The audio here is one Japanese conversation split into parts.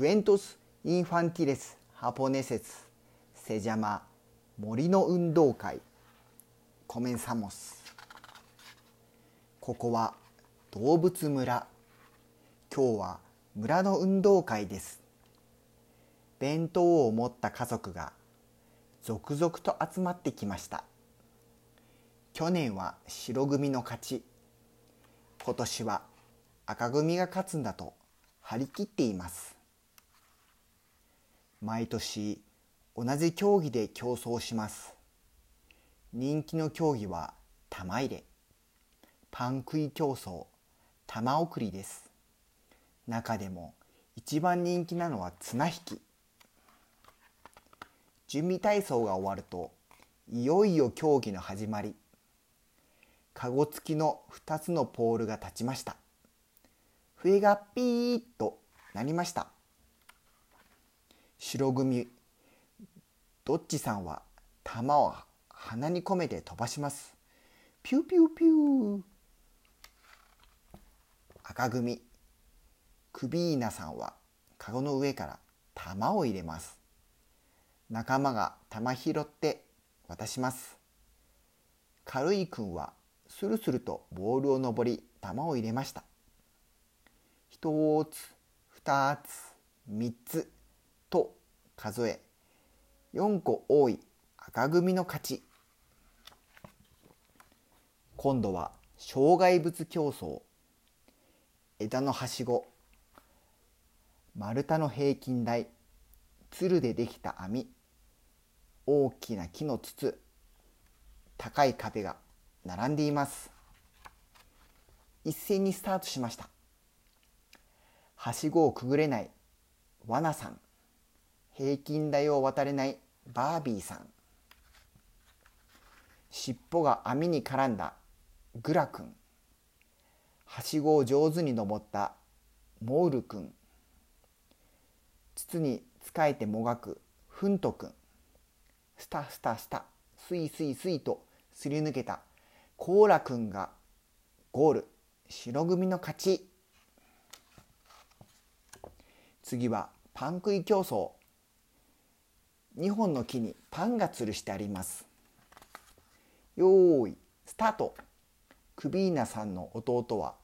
クエントス・インファンティレス・ハポネセス・セジャマ森の運動会コメンサモスここは動物村今日は村の運動会です弁当を持った家族が続々と集まってきました去年は白組の勝ち今年は赤組が勝つんだと張り切っています毎年同じ競技で競争します。人気の競技は玉入れ。パン食い競争玉送りです。中でも一番人気なのは綱引き。準備体操が終わるといよいよ競技の始まり。かご付きの2つのポールが立ちました。笛がピーッとなりました。白組。どっちさんは玉を鼻に込めて飛ばします。ピューピューピュー。赤組。クビーナさんはカゴの上から玉を入れます。仲間が玉拾って渡します。軽いくんはスルスルとボールを登り玉を入れました。一つ二つ三つと数え4個多い赤組の勝ち。今度は障害物競争枝のはしご丸太の平均台鶴でできた網大きな木の筒高い壁が並んでいます。一斉にスタートしました。はしごをくぐれない罠さん。平均台を渡れないバービーさん。尻尾が網に絡んだグラくんはしごを上手に登ったモールくん筒に仕えてもがくフントくんスタスタスタスイスイスイとすり抜けたコーラくんがゴール。白組の勝ち。次はパン食い競争。2本の木にパンが吊るしてあります。よーいスタート。クビーナさんの弟は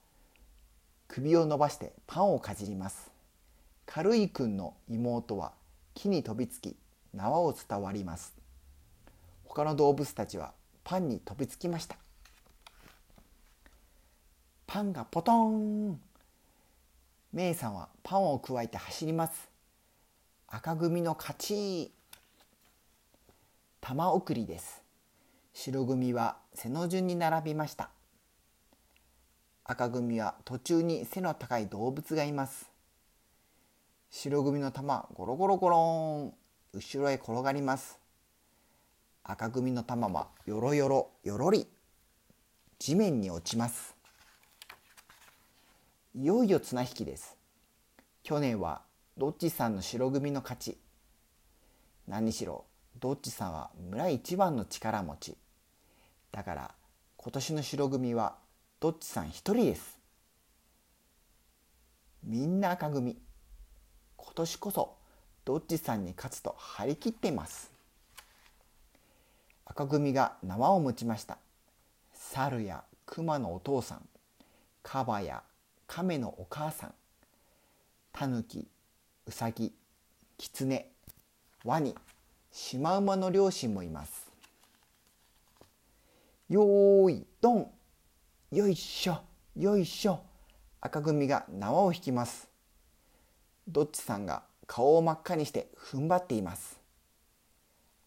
首を伸ばしてパンをかじります。軽いくんの妹は木に飛びつき縄を伝わります。他の動物たちはパンに飛びつきました。パンがポトン。メイさんはパンをくわえて走ります。赤組の勝ち。玉送りです。白組は背の順に並びました。赤組は途中に背の高い動物がいます。白組の玉ゴロゴロゴロン。後ろへ転がります。赤組の玉はよろよろよろり。地面に落ちます。いよいよ綱引きです。去年はどっちさんの白組の勝ち。何しろどっちさんは村一番の力持ち。だから今年の白組はどっちさん一人です。みんな赤組。今年こそどっちさんに勝つと張り切っています。赤組が縄を持ちました。猿や熊のお父さん。カバや亀のお母さん。タヌキウサギキツネワニ。シマウマの両親もいます。よーいドン。よいしょ。よいしょ。赤組が縄を引きます。どっちさんが顔を真っ赤にして踏ん張っています。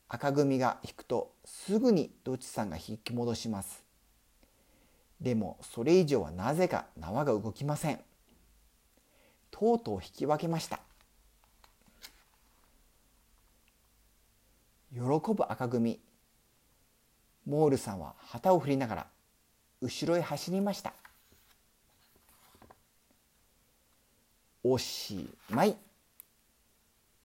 赤組が引くとすぐにどっちさんが引き戻します。でもそれ以上はなぜか縄が動きません。とうとう引き分けました。喜ぶ赤組。モールさんは旗を振りながら後ろへ走りました。おしまい。